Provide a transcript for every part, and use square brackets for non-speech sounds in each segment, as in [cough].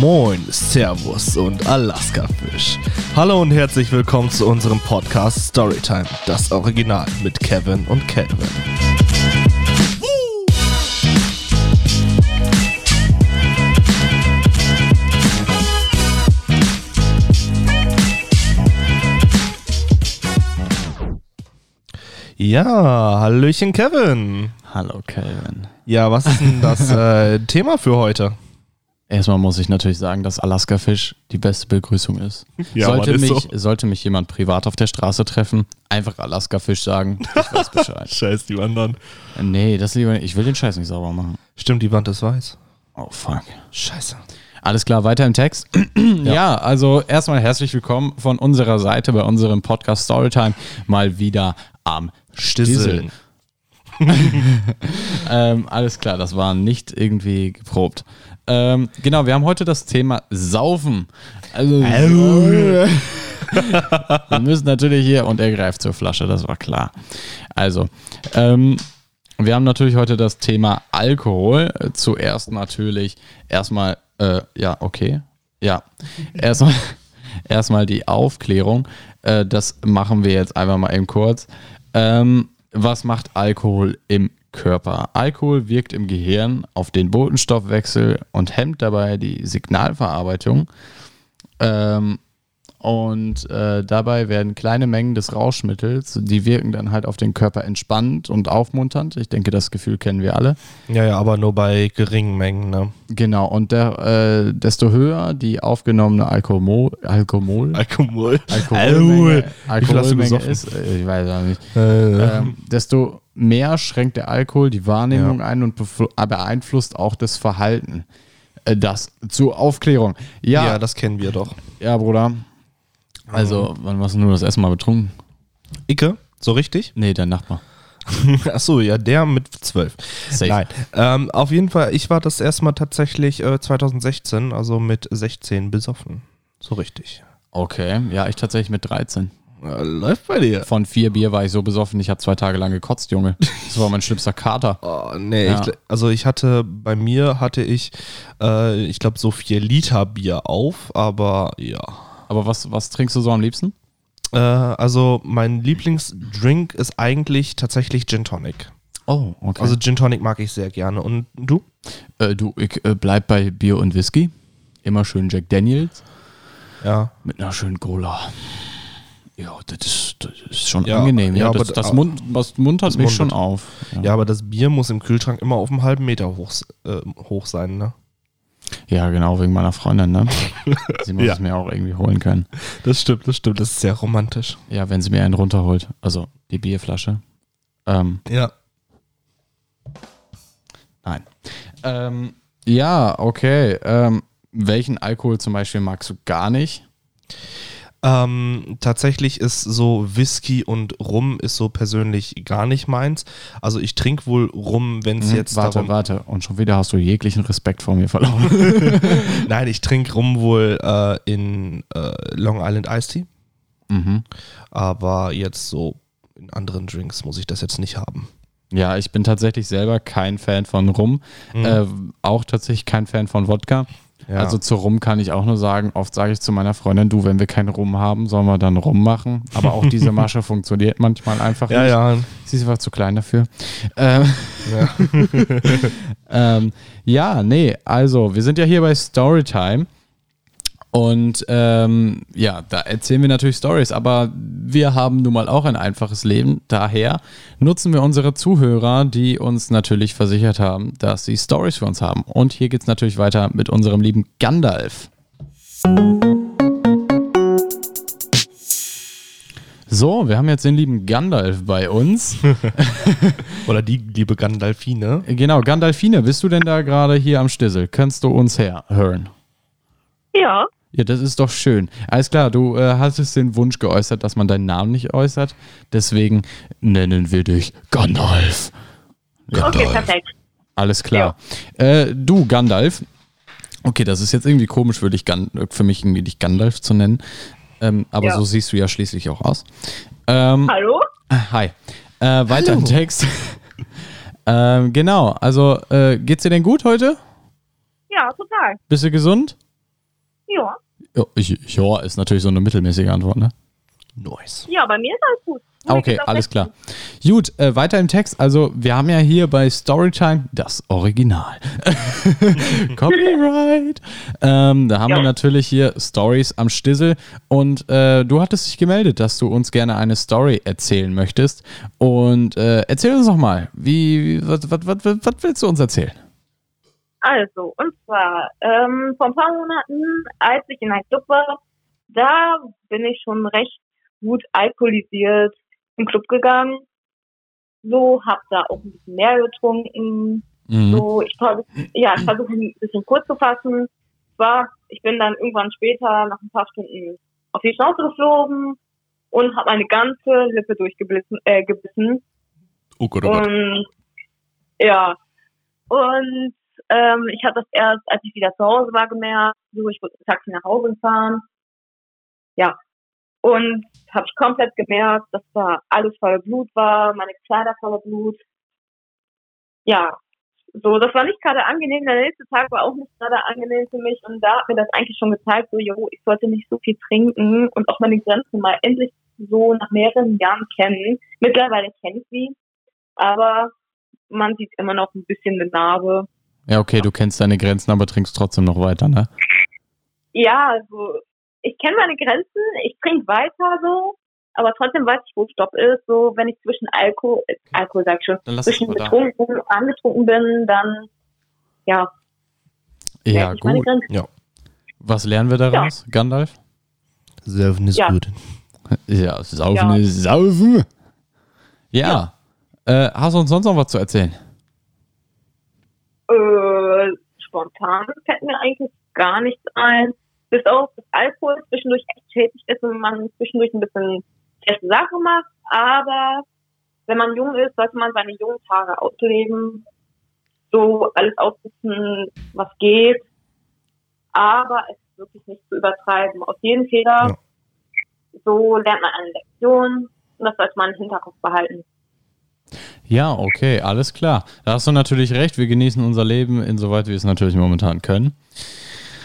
Moin, Servus und Alaska-Fisch. Hallo und herzlich willkommen zu unserem Podcast Storytime, das Original mit Kevin und Calvin. Ja, Hallöchen Kevin. Hallo Calvin. Ja, was ist denn das [laughs] äh, Thema für heute? Erstmal muss ich natürlich sagen, dass Alaska Fisch die beste Begrüßung ist. [laughs] Ja, sollte, Mann, ist mich, so. sollte mich jemand privat auf der Straße treffen, einfach Alaska Fisch sagen. Ich weiß [laughs] Bescheid. Scheiß die anderen. nee, das lieber nicht. Ich will den Scheiß nicht sauber machen. Stimmt, die Wand ist weiß. Oh fuck. Scheiße. Alles klar, weiter im Text. [clears throat] ja. also erstmal herzlich willkommen von unserer Seite bei unserem Podcast Storytime mal wieder am Stisseln. [laughs] ähm, alles klar, das war nicht irgendwie geprobt. Ähm, genau, wir haben heute das Thema Saufen. Also, [laughs] wir müssen natürlich hier und er greift zur Flasche, das war klar. Also, ähm, wir haben natürlich heute das Thema Alkohol. Zuerst natürlich erstmal, äh, ja, okay. Ja, [laughs] erstmal, erstmal die Aufklärung. Äh, das machen wir jetzt einfach mal eben kurz. Ähm, was macht Alkohol im Körper? Alkohol wirkt im Gehirn auf den Botenstoffwechsel und hemmt dabei die Signalverarbeitung. Ähm, und äh, dabei werden kleine Mengen des Rauschmittels, die wirken dann halt auf den Körper entspannend und aufmunternd. Ich denke, das Gefühl kennen wir alle. Ja, ja, aber nur bei geringen Mengen, ne? Genau, und der, äh, desto höher die aufgenommene Alkohol, Alkohol, Alkohol. Du Alkoholmenge ist, äh, ich weiß auch nicht, Äh, ähm, desto mehr schränkt der Alkohol die Wahrnehmung ein und äh, beeinflusst auch das Verhalten. Äh, Das zur Aufklärung. ja. Ja, das kennen wir doch. ja, Bruder. Also, wann warst du nur das erste Mal betrunken? Icke, so richtig? Nee, dein Nachbar. [laughs] Achso, ja, der mit zwölf. Safe. Nein. Ähm, auf jeden Fall, ich war das erste Mal tatsächlich äh, 2016, also mit 16 besoffen. So richtig. Okay, ja, ich tatsächlich mit 13. Äh, läuft bei dir. Von vier Bier war ich so besoffen, ich habe zwei Tage lang gekotzt, Junge. Das war mein schlimmster Kater. [laughs] Oh, nee, Ja. ich, also ich hatte, bei mir hatte ich, äh, ich glaube, so vier Liter Bier auf, aber ja. Aber was, was trinkst du so am liebsten? Äh, also mein Lieblingsdrink ist eigentlich tatsächlich Gin Tonic. Oh, okay. Also Gin Tonic mag ich sehr gerne. Und du? äh, du, ich äh, bleib bei Bier und Whisky. Immer schön Jack Daniels Ja. mit einer schönen Cola. Ja, das ist, das ist schon Ja, angenehm. Ja, ja, das, aber- das, Mund, das muntert mich muntert. schon auf. Ja, aber das Bier muss im Kühlschrank immer auf einem halben Meter hoch, äh, hoch sein, ne? Ja, genau, wegen meiner Freundin, ne? [laughs] Sie muss Ja. es mir auch irgendwie holen können. Das stimmt, das stimmt. Das ist sehr romantisch. Ja, wenn sie mir einen runterholt. Also die Bierflasche. Ähm, Ja. nein. Ähm, ja, okay. Ähm, welchen Alkohol zum Beispiel magst du gar nicht? Ähm, tatsächlich ist so Whisky und Rum ist so persönlich gar nicht meins. Also ich trinke wohl Rum, wenn es Hm, jetzt warte, darum... warte. Und schon wieder hast du jeglichen Respekt vor mir verloren. [laughs] Nein, ich trinke Rum wohl äh, in äh, Long Island Iced Tea. mhm. Aber jetzt so in anderen Drinks muss ich das jetzt nicht haben. Ja, ich bin tatsächlich selber kein Fan von Rum. Äh, auch tatsächlich kein Fan von Wodka. Ja. Also zu Rum kann ich auch nur sagen, oft sage ich zu meiner Freundin, du, wenn wir keinen Rum haben, sollen wir dann Rum machen. Aber auch diese [laughs] Masche funktioniert manchmal einfach Ja, nicht. ja. Sie ist einfach zu klein dafür. Ähm, [laughs] ähm, ja, nee, also wir sind ja hier bei Storytime. Und ähm, ja, da erzählen wir natürlich Stories, aber wir haben nun mal auch ein einfaches Leben. Daher nutzen wir unsere Zuhörer, die uns natürlich versichert haben, dass sie Stories für uns haben. Und hier geht's natürlich weiter mit unserem lieben Gandalf. So, wir haben jetzt den lieben Gandalf bei uns. [laughs] Oder die liebe Gandalfine. Genau, Gandalfine, bist du denn da gerade hier am Stissel? Kannst du uns her hören? Ja, Ja, das ist doch schön. Alles klar, du äh, hattest den Wunsch geäußert, dass man deinen Namen nicht äußert. Deswegen nennen wir dich Gandalf. okay, perfekt. Alles klar. Äh, du, Gandalf. Okay, das ist jetzt irgendwie komisch für, dich, Gan für mich, irgendwie dich Gandalf zu nennen. Ähm, aber Ja. so siehst du ja schließlich auch aus. Ähm, Hallo? Hi. Äh, weiter im Text. [laughs] ähm, genau, also äh, geht's dir denn gut heute? Ja, total. Bist du gesund? Ja. Ja, ich, ja, ist natürlich so eine mittelmäßige Antwort, ne? Nice. Ja, bei mir ist alles gut. Ah, Okay, alles klar. Gut, äh, weiter im Text. Also, wir haben ja hier bei Storytime das Original. [laughs] Copyright. Ähm, da haben Ja. wir natürlich hier Stories am Stissel. Und äh, du hattest dich gemeldet, dass du uns gerne eine Story erzählen möchtest. Und äh, erzähl uns doch mal, wie, was, was, was, was willst du uns erzählen? Also, und zwar, ähm, vor ein paar Monaten, als ich in einem Club war, da bin ich schon recht gut alkoholisiert im Club gegangen. So, hab da auch ein bisschen mehr getrunken. Mhm. So, ich versuche, ja, ich versuche ein bisschen kurz zu fassen. Zwar, ich bin dann irgendwann später, nach ein paar Stunden, auf die Schnauze geflogen und habe eine ganze Lippe durchgebissen. Äh, gebissen. Oh Gott, oh Gott. Und ja, und ähm, ich habe das erst, als ich wieder zu Hause war, gemerkt. So, ich wollte dem Taxi nach Hause fahren. Ja. Und habe ich komplett gemerkt, dass da alles voller Blut war, meine Kleider voller Blut. Ja, so, das war nicht gerade angenehm. Der nächste Tag war auch nicht gerade angenehm für mich. Und da hat mir das eigentlich schon gezeigt, so, jo, ich sollte nicht so viel trinken und auch meine Grenzen mal endlich so nach mehreren Jahren kennen. Mittlerweile kenne ich sie, aber man sieht immer noch ein bisschen eine Narbe. Ja, okay, du kennst deine Grenzen, aber trinkst trotzdem noch weiter, ne? Ja, also ich kenne meine Grenzen, ich trinke weiter so, aber trotzdem weiß ich, wo Stopp ist. So, wenn ich zwischen Alkohol, äh, Alkohol sag ich schon, Dann lass es zwischen mal da. betrunken, angetrunken bin, dann ja, Ja, gut. Grenzen. Was lernen wir daraus, Gandalf? Surfen ist Ja. gut. [laughs] Ja, saufen Ja. ist saufen. Ja. Äh, hast du uns sonst noch was zu erzählen? Äh, spontan fällt mir eigentlich gar nichts ein. Bis auf das Alkohol zwischendurch echt schädlich ist und man zwischendurch ein bisschen schlechte Sachen macht. Aber wenn man jung ist, sollte man seine jungen Tage ausleben. So alles ausnutzen, was geht. Aber es ist wirklich nicht zu übertreiben. Aus jedem Fehler, Ja. so lernt man eine Lektion. Und das sollte man im Hinterkopf behalten. Ja, okay, alles klar. Da hast du natürlich recht. Wir genießen unser Leben, insoweit wir es natürlich momentan können.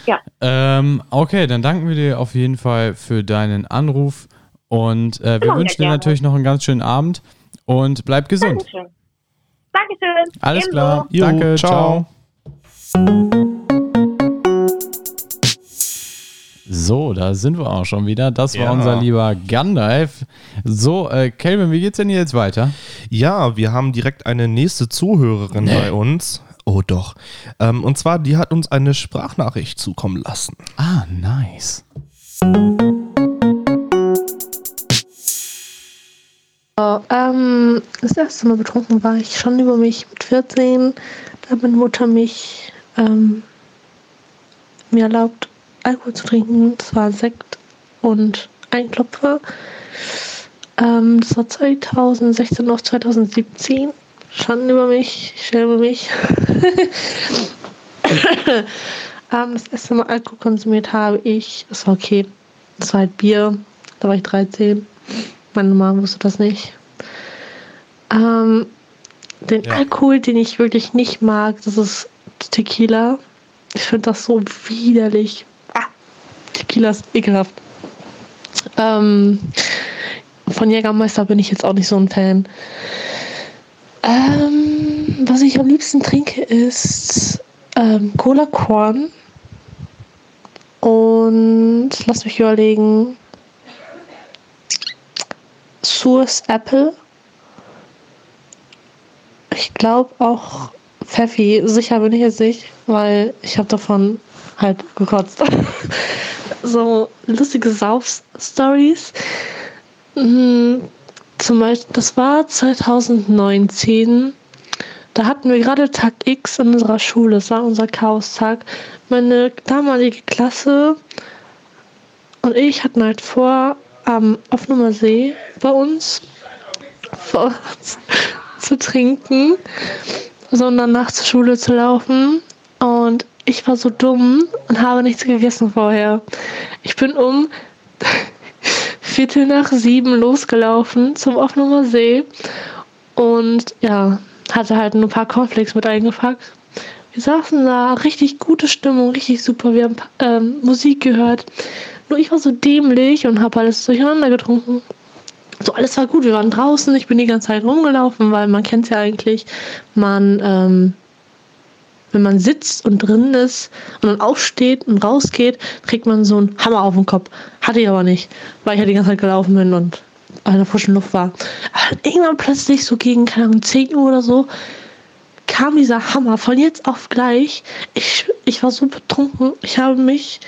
Ja. Ähm, okay, dann danken wir dir auf jeden Fall für deinen Anruf und äh, wir Genau, wünschen dir gerne. natürlich noch einen ganz schönen Abend und bleib gesund. Dankeschön. Dankeschön. Alles Ebenso. klar. Jo, Danke, ciao. ciao. So, da sind wir auch schon wieder. Das war Ja. unser lieber Gandalf. So, äh, Kelvin, wie geht's denn jetzt weiter? Ja, wir haben direkt eine nächste Zuhörerin bei uns. Oh doch. Ähm, und zwar, die hat uns eine Sprachnachricht zukommen lassen. Ah, nice. Oh, ähm, das erste Mal betrunken war ich schon über mich mit 14. Da hat meine Mutter mich ähm, mir erlaubt, Alkohol zu trinken. Das war Sekt und ein Klopfer. Ähm, das war 2016 auf 2017. Schande über mich, ich schäme mich. [laughs] ähm, das erste Mal Alkohol konsumiert habe ich, das war okay. Das war halt Bier. Da war ich 13. Meine Mama wusste das nicht. Ähm, den Ja. Alkohol, den ich wirklich nicht mag, das ist Tequila. Ich finde das so widerlich. Tequila ist ekelhaft. Ähm, von Jägermeister bin ich jetzt auch nicht so ein Fan. Ähm, was ich am liebsten trinke, ist ähm, Cola Korn. Und lass mich überlegen. Source Apple. Ich glaube auch Pfeffi. Sicher bin ich jetzt nicht, weil ich habe davon halt gekotzt. [laughs] so lustige Sauf-Stories. Mhm, Zum Beispiel, das war 2019. Da hatten wir gerade Tag X in unserer Schule. Das war unser Chaos-Tag. Meine damalige Klasse und ich hatten halt vor, am Offener See bei uns vor zu trinken, sondern nach zur Schule zu laufen. Und ich war so dumm und habe nichts gegessen vorher. Ich bin um [laughs] Viertel nach sieben losgelaufen zum Offener See und ja, hatte halt nur ein paar Cornflakes mit eingepackt. Wir saßen da, richtig gute Stimmung, richtig super. Wir haben ähm, Musik gehört. Nur ich war so dämlich und habe alles durcheinander getrunken. So, alles war gut. Wir waren draußen. Ich bin die ganze Zeit rumgelaufen, weil man kennt ja eigentlich, man, ähm, wenn man sitzt und drin ist und dann aufsteht und rausgeht, kriegt man so einen Hammer auf den Kopf. Hatte ich aber nicht, weil ich ja die ganze Zeit gelaufen bin und in der frischen Luft war. Aber irgendwann plötzlich, so gegen, keine Ahnung, 10 Uhr oder so, kam dieser Hammer von jetzt auf gleich. Ich, ich war so betrunken. Ich habe mich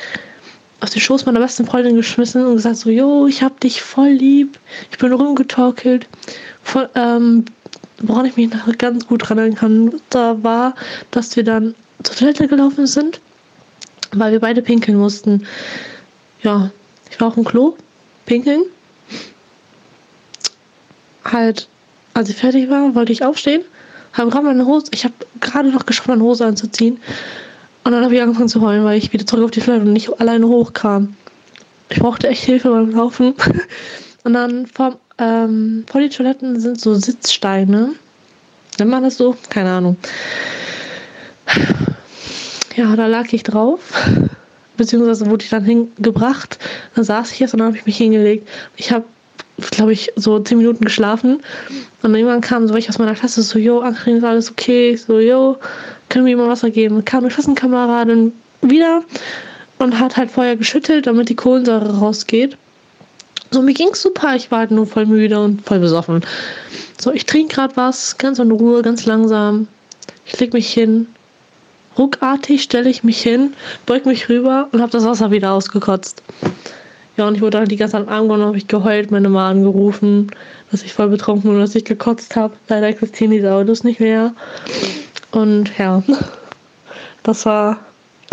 auf den Schoß meiner besten Freundin geschmissen und gesagt so, yo, ich hab dich voll lieb. Ich bin rumgetorkelt. Voll, ähm, woran ich mich nachher ganz gut dran erinnern kann, da war, dass wir dann zur Toilette gelaufen sind, weil wir beide pinkeln mussten. Ja, ich war auf dem Klo, pinkeln. Halt, als ich fertig war, wollte ich aufstehen, habe gerade meine Hose, ich habe gerade noch geschafft, meine Hose anzuziehen. Und dann habe ich angefangen zu heulen, weil ich wieder zurück auf die Toilette und nicht alleine hochkam. Ich brauchte echt Hilfe beim Laufen. [laughs] Und dann vor, ähm, vor die Toiletten sind so Sitzsteine. Nennt man das so? Keine Ahnung. Ja, da lag ich drauf. Beziehungsweise wurde ich dann hingebracht. Dann saß ich jetzt und dann habe ich mich hingelegt. Ich habe, glaube ich, so zehn Minuten geschlafen. Und irgendwann kam so welche aus meiner Klasse so, yo, Ankarin, ist alles okay? Ich so, yo, können wir mal Wasser geben? Kam eine Klassenkameradin wieder und hat halt vorher geschüttelt, damit die Kohlensäure rausgeht. So, mir ging's super, ich war halt nur voll müde und voll besoffen. So, ich trinke gerade was, ganz in Ruhe, ganz langsam. Ich leg mich hin. Ruckartig stelle ich mich hin, beug mich rüber und habe das Wasser wieder ausgekotzt. Ja, und ich wurde halt die ganze Zeit am Arm habe ich geheult, meine Mama angerufen, dass ich voll betrunken bin dass ich gekotzt habe. Leider existieren diese Autos nicht mehr. Und ja, [laughs] das war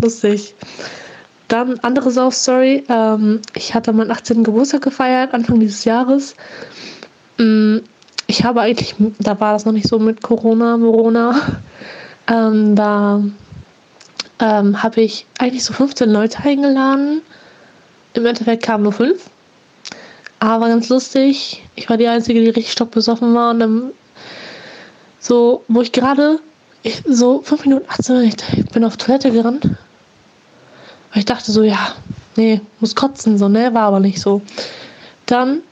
lustig. Dann andere Sauf-Story. Ähm, ich hatte meinen 18. Geburtstag gefeiert, Anfang dieses Jahres. Mm, ich habe eigentlich, da war das noch nicht so mit Corona, Morona. [laughs] Ähm, da ähm, habe ich eigentlich so 15 Leute eingeladen. Im Endeffekt kamen nur fünf. Aber ganz lustig. Ich war die Einzige, die richtig stockbesoffen war. Und dann, so, wo ich gerade, so fünf Minuten, 18 ich bin auf Toilette gerannt. Weil ich dachte so, ja, nee, muss kotzen, so, ne, war aber nicht so. Dann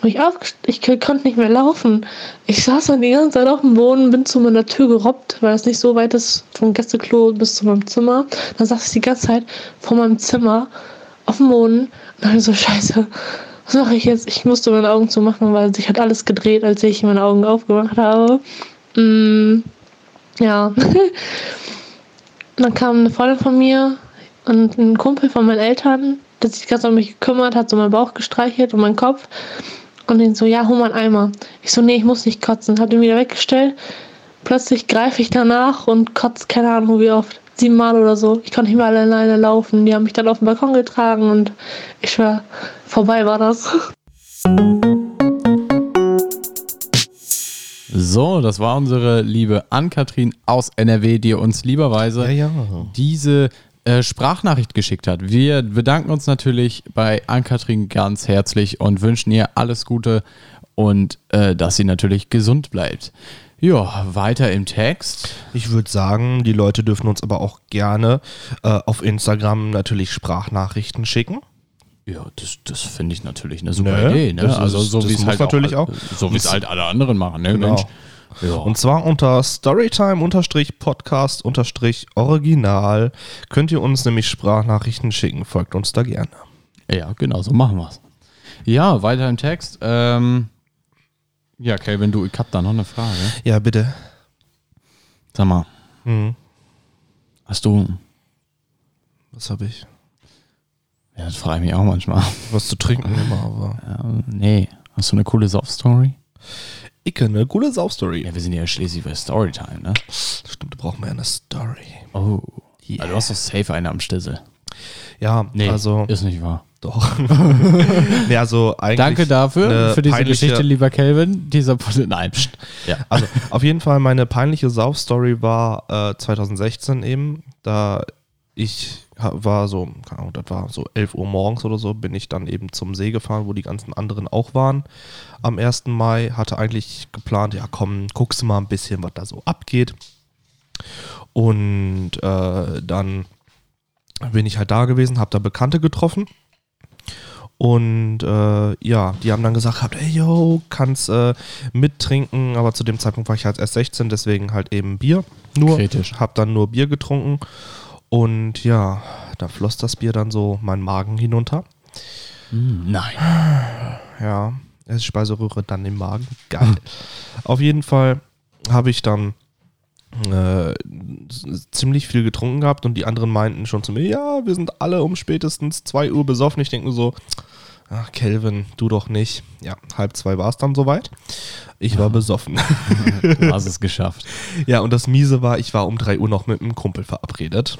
bin ich aufgestanden, ich konnte nicht mehr laufen. Ich saß dann die ganze Zeit auf dem Boden, bin zu meiner Tür gerobbt, weil es nicht so weit ist vom Gästeklo bis zu meinem Zimmer. Dann saß ich die ganze Zeit vor meinem Zimmer auf dem Boden und dann so, scheiße, was mache ich jetzt? Ich musste meine Augen zumachen, weil sich hat alles gedreht, als ich meine Augen aufgemacht habe. Mm, ja. [laughs] dann kam eine Freundin von mir, und ein Kumpel von meinen Eltern, der sich ganz um mich gekümmert hat, so meinen Bauch gestreichelt und meinen Kopf. Und den so, ja, hol mal einen Eimer. Ich so, nee, ich muss nicht kotzen. Hab den wieder weggestellt. Plötzlich greife ich danach und kotze, keine Ahnung wie oft. Siebenmal oder so. Ich konnte nicht mal alleine laufen. Die haben mich dann auf den Balkon getragen und ich schwör, vorbei war das. So, das war unsere liebe Ann-Kathrin aus NRW, die uns lieberweise Ja, ja. diese äh, Sprachnachricht geschickt hat. Wir bedanken uns natürlich bei Ann-Kathrin ganz herzlich und wünschen ihr alles Gute und äh, dass sie natürlich gesund bleibt. Ja, weiter im Text. Ich würde sagen, die Leute dürfen uns aber auch gerne äh, auf Instagram natürlich Sprachnachrichten schicken. Ja, das, das finde ich natürlich eine super Ne, Idee. Ne? also so wie es halt natürlich auch. So wie es halt alle anderen machen. Ne? Genau. Mensch. Ja. Und zwar unter Storytime-Podcast-Original könnt ihr uns nämlich Sprachnachrichten schicken. Folgt uns da gerne. Ja, genau, so machen wir es. Ja, weiter im Text. Ähm, ja, Kelvin, du, ich hab da noch eine Frage. Ja, bitte. Sag mal, Hm, hast du, was habe ich? ja, das frage ich mich auch manchmal. Was zu trinken immer, aber. Ja, nee, hast du eine coole Soft-Story? Icke, eine coole Saufstory. Ja, wir sind ja schließlich bei Storytime, ne? Stimmt, da brauchen wir ja eine Story. Oh. Yeah. Ja, du hast doch safe eine am Stissel. Ja, Nee, also ist nicht wahr. doch. [laughs] nee, also eigentlich Danke dafür, für diese Geschichte, lieber Kelvin. Dieser [laughs] Nein, pst. Ja. Also auf jeden Fall meine peinliche Saufstory war äh, 2016 eben, da ich war so, keine Ahnung, das war so 11 Uhr morgens oder so, bin ich dann eben zum See gefahren, wo die ganzen anderen auch waren. Am 1. Mai hatte eigentlich geplant, ja komm, guckst du mal ein bisschen, was da so abgeht. Und äh, dann bin ich halt da gewesen, habe da Bekannte getroffen. Und äh, ja, die haben dann gesagt, gehabt, ey yo, kannst äh, mittrinken, aber zu dem Zeitpunkt war ich halt erst 16, deswegen halt eben Bier nur. Kritisch. Hab dann nur Bier getrunken und ja, da floss das Bier dann so meinen Magen hinunter. Hm, Nein. [sighs] Ja, es Speiseröhre dann im Magen. Geil. Auf jeden Fall habe ich dann äh, ziemlich viel getrunken gehabt und die anderen meinten schon zu mir, ja, wir sind alle um spätestens 2 Uhr besoffen. Ich denke nur so, ach Kelvin, du doch nicht. Ja, halb zwei war es dann soweit. Ich war besoffen. [laughs] Du hast es geschafft. [laughs] Ja, und das Miese war, ich war um 3 Uhr noch mit einem Kumpel verabredet.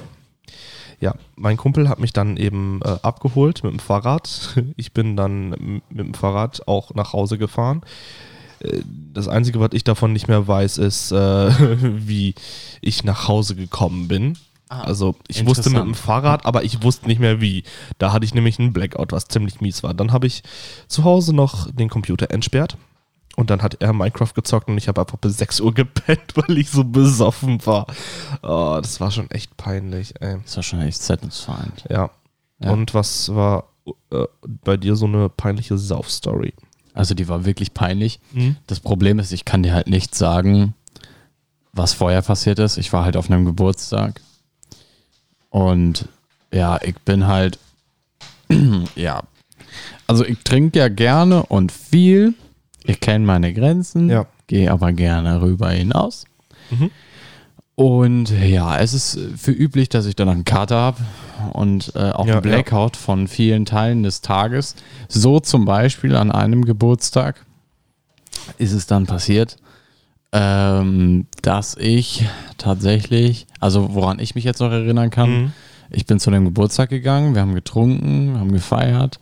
Ja, mein Kumpel hat mich dann eben äh, abgeholt mit dem Fahrrad. [laughs] Ich bin dann mit dem Fahrrad auch nach Hause gefahren. Äh, Das Einzige, was ich davon nicht mehr weiß, ist, äh, [laughs] wie ich nach Hause gekommen bin. Also ich wusste mit dem. Fahrrad, aber ich wusste nicht mehr wie. Da hatte ich nämlich einen Blackout, was ziemlich mies war. Dann habe ich zu Hause noch den Computer entsperrt und dann hat er Minecraft gezockt und ich habe einfach bis 6 Uhr gepennt, [laughs] weil ich so besoffen war. Oh, das war schon echt peinlich, ey. Das war schon echt satisfying. Ja. Ja. Und was war äh, bei dir so eine peinliche Sauf-Story? Also die war wirklich peinlich. Mhm. Das Problem ist, ich kann dir halt nicht sagen, was vorher passiert ist. Ich war halt auf einem Geburtstag. Und ja, ich bin halt, [clears throat] ja, also ich trinke ja gerne und viel. Ich kenne meine Grenzen, Ja. gehe aber gerne rüber hinaus. Mhm. Und ja, es ist für üblich, dass ich danach einen Kater habe und äh, auch Ja, einen Blackout von vielen Teilen des Tages. So zum Beispiel an einem Geburtstag ist es dann passiert, ähm, dass ich tatsächlich, also woran ich mich jetzt noch erinnern kann, Mhm. ich bin zu dem Geburtstag gegangen, wir haben getrunken, haben gefeiert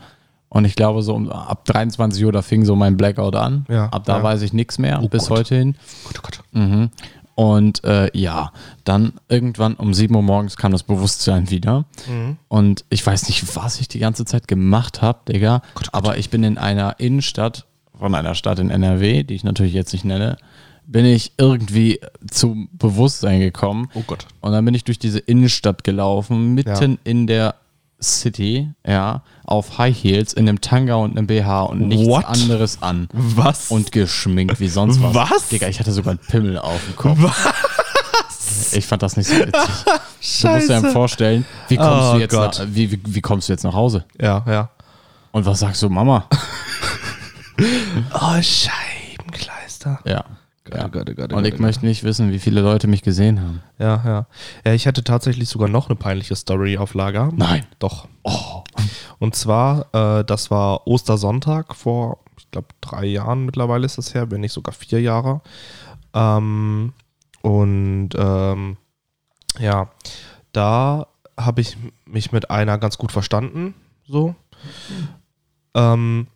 und ich glaube so um, ab 23 Uhr, da fing so mein Blackout an. Ja, ab da ja. weiß ich nichts mehr, Oh bis Gott. heute hin. Gott, oh Gott. Mhm. Und äh, ja, dann irgendwann um 7 Uhr morgens kam das Bewusstsein wieder. Mhm. Und ich weiß nicht, was ich die ganze Zeit gemacht habe, Digga. Gott, Gott. Aber ich bin in einer Innenstadt von einer Stadt in NRW, die ich natürlich jetzt nicht nenne, bin ich irgendwie zum Bewusstsein gekommen. Oh Gott. Und dann bin ich durch diese Innenstadt gelaufen, mitten in der City, ja, auf High Heels, in einem Tanga und einem BH und nichts What? anderes an. Was? Und geschminkt wie sonst was. Was? Digga, ich hatte sogar einen Pimmel auf dem Kopf. Was? Ich fand das nicht so witzig. [laughs] Du musst dir dann vorstellen, wie kommst, Oh du jetzt nach, wie, wie, wie kommst du jetzt nach Hause? ja, ja. Und was sagst du, Mama? [laughs] Oh, Scheibenkleister. Ja. Ja. oh Gott, oh Und ich oh möchte nicht wissen, wie viele Leute mich gesehen haben. Ja, ja. Ja, ich hatte tatsächlich sogar noch eine peinliche Story auf Lager. Nein. Doch. Oh. Und zwar, äh, das war Ostersonntag vor, ich glaube, drei Jahren mittlerweile ist das her, wenn nicht sogar vier Jahre. Ähm, und ähm, ja, da habe ich mich mit einer ganz gut verstanden, so. Ähm,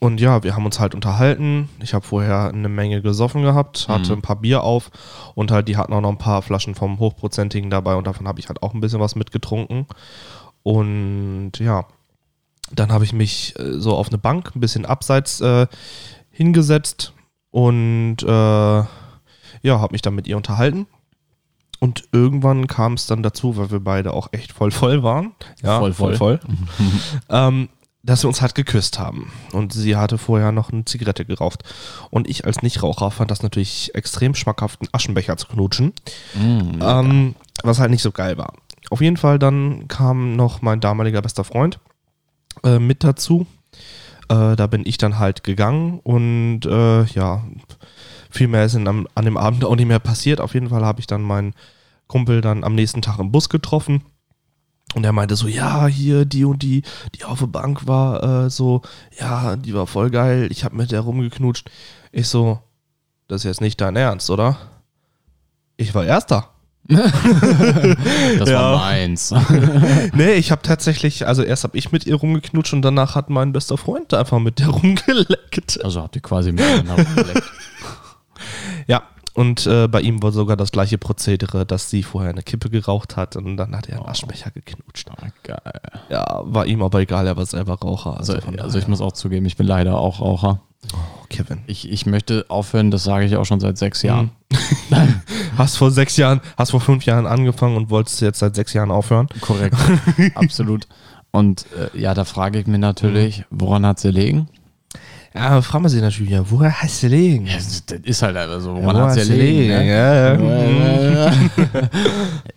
und ja, wir haben uns halt unterhalten. Ich habe vorher eine Menge gesoffen gehabt, hatte Mhm. ein paar Bier auf und halt die hatten auch noch ein paar Flaschen vom Hochprozentigen dabei und davon habe ich halt auch ein bisschen was mitgetrunken. Und ja, dann habe ich mich äh, so auf eine Bank ein bisschen abseits äh, hingesetzt und äh, ja, habe mich dann mit ihr unterhalten. Und irgendwann kam es dann dazu, weil wir beide auch echt voll voll waren. Ja, Voll voll. voll. [laughs] ähm, dass wir uns halt geküsst haben. Und sie hatte vorher noch eine Zigarette geraucht. Und ich als Nichtraucher fand das natürlich extrem schmackhaft, einen Aschenbecher zu knutschen. Mm, Ähm, was halt nicht so geil war. Auf jeden Fall dann kam noch mein damaliger bester Freund äh, mit dazu. Äh, da bin ich dann halt gegangen und äh, ja, viel mehr ist in, an dem Abend auch nicht mehr passiert. Auf jeden Fall habe ich dann meinen Kumpel dann am nächsten Tag im Bus getroffen. Und er meinte so, ja, hier, die und die, die auf der Bank war äh, so, ja, die war voll geil, ich habe mit der rumgeknutscht. Ich so, das ist jetzt nicht dein Ernst, oder? Ich war Erster. [laughs] das Ja. war meins. [laughs] Nee, ich habe tatsächlich, also erst habe ich mit ihr rumgeknutscht und danach hat mein bester Freund einfach mit der rumgeleckt. Also habt ihr quasi miteinander geleckt. Ja, und äh, bei ihm war sogar das gleiche Prozedere, dass sie vorher eine Kippe geraucht hat und dann hat er einen Aschenbecher geknutscht. Ah, geil. Ja, war ihm aber egal, er war selber Raucher. Also, von also ich muss auch zugeben, ich bin leider auch Raucher. Oh, Kevin. Ich, ich möchte aufhören, das sage ich auch schon seit sechs Jahren. [laughs] hast vor sechs Jahren, hast vor fünf Jahren angefangen und wolltest jetzt seit sechs Jahren aufhören. Korrekt, [laughs] absolut. Und äh, ja, da frage ich mich natürlich, woran hat sie liegen? Ja, fragen wir sie natürlich, ja, woher hast du liegen? Ja, das ist halt einfach so, Ja, woran woher hat sie du liegen? Ne? Ja, ja.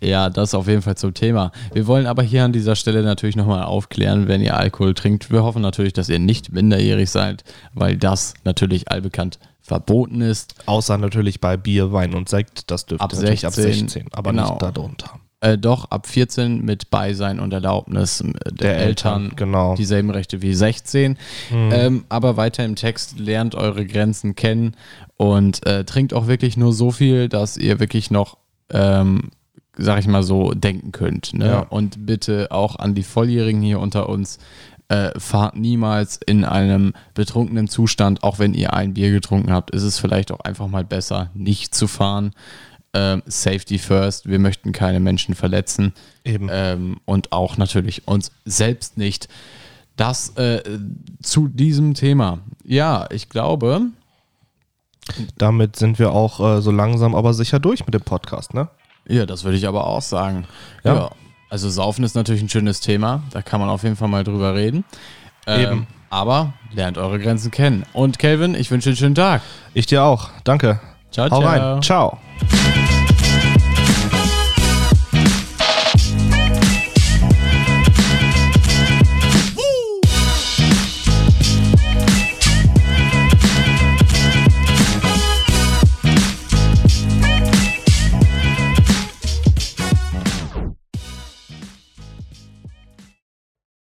[laughs] ja, das auf jeden Fall zum Thema. Wir wollen aber hier an dieser Stelle natürlich nochmal aufklären, wenn ihr Alkohol trinkt. Wir hoffen natürlich, dass ihr nicht minderjährig seid, weil das natürlich allbekannt verboten ist. Außer natürlich bei Bier, Wein und Sekt, das dürfte Ab natürlich ab 16, 16, aber genau. nicht darunter. Äh, doch ab 14 mit Beisein und Erlaubnis der, Der Eltern, Eltern, genau. dieselben Rechte wie 16. Ähm, aber weiter im Text lernt eure Grenzen kennen und äh, trinkt auch wirklich nur so viel, dass ihr wirklich noch, ähm, sag ich mal so, denken könnt. Ne? Ja. Und bitte auch an die Volljährigen hier unter uns. Äh, fahrt niemals in einem betrunkenen Zustand, auch wenn ihr ein Bier getrunken habt, ist es vielleicht auch einfach mal besser, nicht zu fahren. Ähm, Safety first, wir möchten keine Menschen verletzen Eben. ähm, und auch natürlich uns selbst nicht. Das äh, zu diesem Thema. Ja, ich glaube, Damit sind wir auch äh, so langsam aber sicher durch mit dem Podcast, ne? ja, das würde ich aber auch sagen. Ja. Ja. Also Saufen ist natürlich ein schönes Thema, da kann man auf jeden Fall mal drüber reden. Ähm, Eben. Aber lernt eure Grenzen kennen. Und Kelvin, ich wünsche dir einen schönen Tag. Ich dir auch. Danke. Ciao, Hau ciao. rein. Ciao.